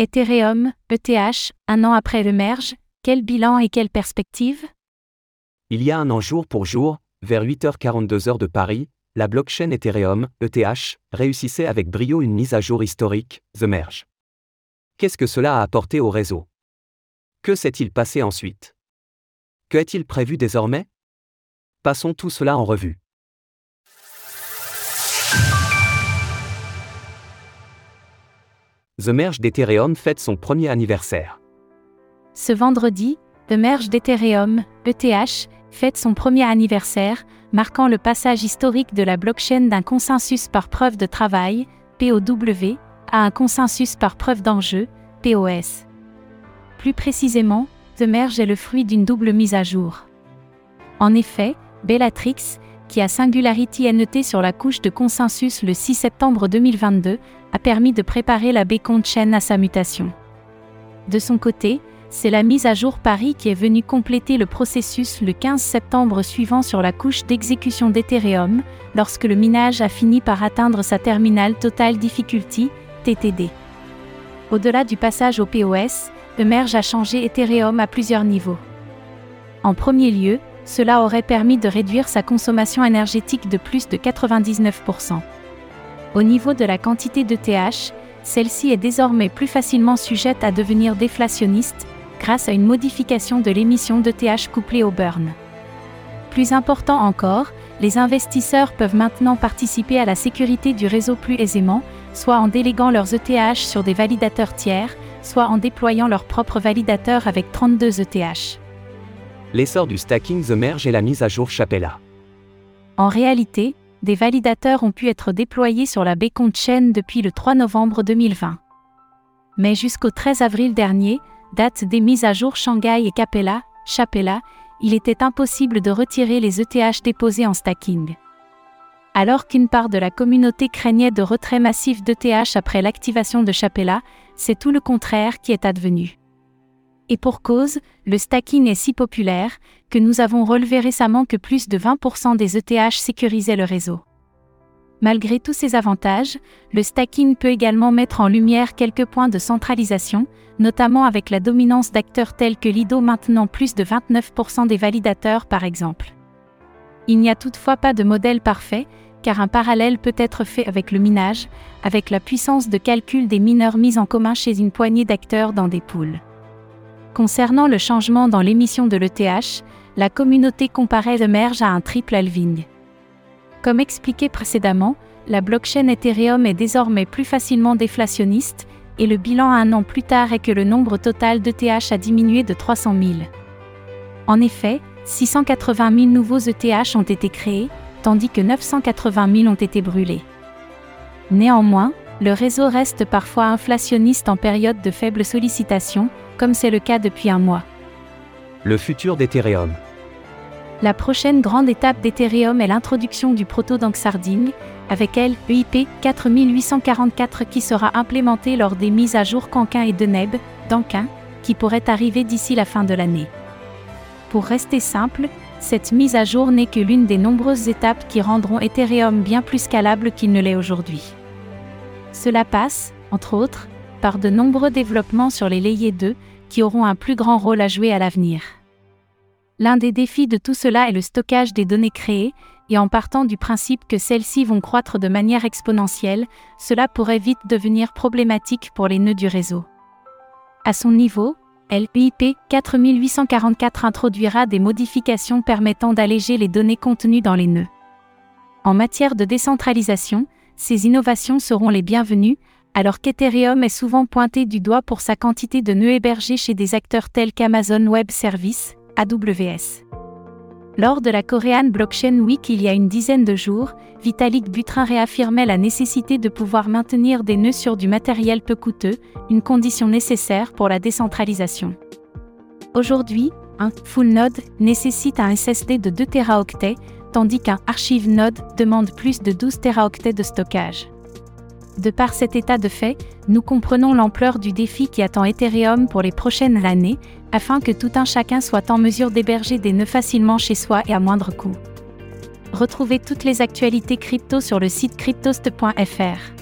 Ethereum, ETH, un an après le merge, quel bilan et quelle perspective? Il y a un an jour pour jour, vers 8h42 heures de Paris, la blockchain Ethereum, ETH, réussissait avec brio une mise à jour historique, The Merge. Qu'est-ce que cela a apporté au réseau? Que s'est-il passé ensuite? Que est-il prévu désormais? Passons tout cela en revue. The Merge d'Ethereum fête son premier anniversaire. Ce vendredi, The Merge d'Ethereum, ETH, fête son premier anniversaire, marquant le passage historique de la blockchain d'un consensus par preuve de travail, POW, à un consensus par preuve d'enjeu, POS. Plus précisément, The Merge est le fruit d'une double mise à jour. En effet, Bellatrix, qui a Singularity NET sur la couche de consensus le 6 septembre 2022, a permis de préparer la Beacon Chain à sa mutation. De son côté, c'est la mise à jour Paris qui est venue compléter le processus le 15 septembre suivant sur la couche d'exécution d'Ethereum, lorsque le minage a fini par atteindre sa terminale Total Difficulty, TTD. Au-delà du passage au POS, Emerge a changé Ethereum à plusieurs niveaux. En premier lieu, cela aurait permis de réduire sa consommation énergétique de plus de 99%. Au niveau de la quantité de TH, celle-ci est désormais plus facilement sujette à devenir déflationniste, grâce à une modification de l'émission de TH couplée au burn. Plus important encore, les investisseurs peuvent maintenant participer à la sécurité du réseau plus aisément, soit en déléguant leurs ETH sur des validateurs tiers, soit en déployant leurs propres validateurs avec 32 ETH l'essor du stacking The Merge et la mise à jour Chapella. En réalité, des validateurs ont pu être déployés sur la Beacon Chain depuis le 3 novembre 2020. Mais jusqu'au 13 avril dernier, date des mises à jour Shanghai et Capella, Chapella, il était impossible de retirer les ETH déposés en stacking. Alors qu'une part de la communauté craignait de retrait massif d'ETH après l'activation de Chapella, c'est tout le contraire qui est advenu. Et pour cause, le stacking est si populaire que nous avons relevé récemment que plus de 20% des ETH sécurisaient le réseau. Malgré tous ces avantages, le stacking peut également mettre en lumière quelques points de centralisation, notamment avec la dominance d'acteurs tels que Lido maintenant plus de 29% des validateurs par exemple. Il n'y a toutefois pas de modèle parfait, car un parallèle peut être fait avec le minage, avec la puissance de calcul des mineurs mis en commun chez une poignée d'acteurs dans des pools. Concernant le changement dans l'émission de l'ETH, la communauté comparée émerge à un triple halving. Comme expliqué précédemment, la blockchain Ethereum est désormais plus facilement déflationniste, et le bilan un an plus tard est que le nombre total d'ETH a diminué de 300 000. En effet, 680 000 nouveaux ETH ont été créés, tandis que 980 000 ont été brûlés. Néanmoins, le réseau reste parfois inflationniste en période de faible sollicitation, comme c'est le cas depuis un mois. Le futur d'Ethereum. La prochaine grande étape d'Ethereum est l'introduction du proto Danksarding, avec elle, EIP 4844 qui sera implémenté lors des mises à jour Canquin et Deneb, Danquin, qui pourrait arriver d'ici la fin de l'année. Pour rester simple, cette mise à jour n'est que l'une des nombreuses étapes qui rendront Ethereum bien plus scalable qu'il ne l'est aujourd'hui. Cela passe, entre autres, par de nombreux développements sur les layers 2, qui auront un plus grand rôle à jouer à l'avenir. L'un des défis de tout cela est le stockage des données créées, et en partant du principe que celles-ci vont croître de manière exponentielle, cela pourrait vite devenir problématique pour les nœuds du réseau. À son niveau, LPIP 4844 introduira des modifications permettant d'alléger les données contenues dans les nœuds. En matière de décentralisation, ces innovations seront les bienvenues, alors qu'Ethereum est souvent pointé du doigt pour sa quantité de nœuds hébergés chez des acteurs tels qu'Amazon Web Services, AWS. Lors de la Korean Blockchain Week il y a une dizaine de jours, Vitalik Buterin réaffirmait la nécessité de pouvoir maintenir des nœuds sur du matériel peu coûteux, une condition nécessaire pour la décentralisation. Aujourd'hui, un full node nécessite un SSD de 2 Teraoctets, tandis qu'un archive node demande plus de 12 Teraoctets de stockage. De par cet état de fait, nous comprenons l'ampleur du défi qui attend Ethereum pour les prochaines années, afin que tout un chacun soit en mesure d'héberger des nœuds facilement chez soi et à moindre coût. Retrouvez toutes les actualités crypto sur le site cryptost.fr.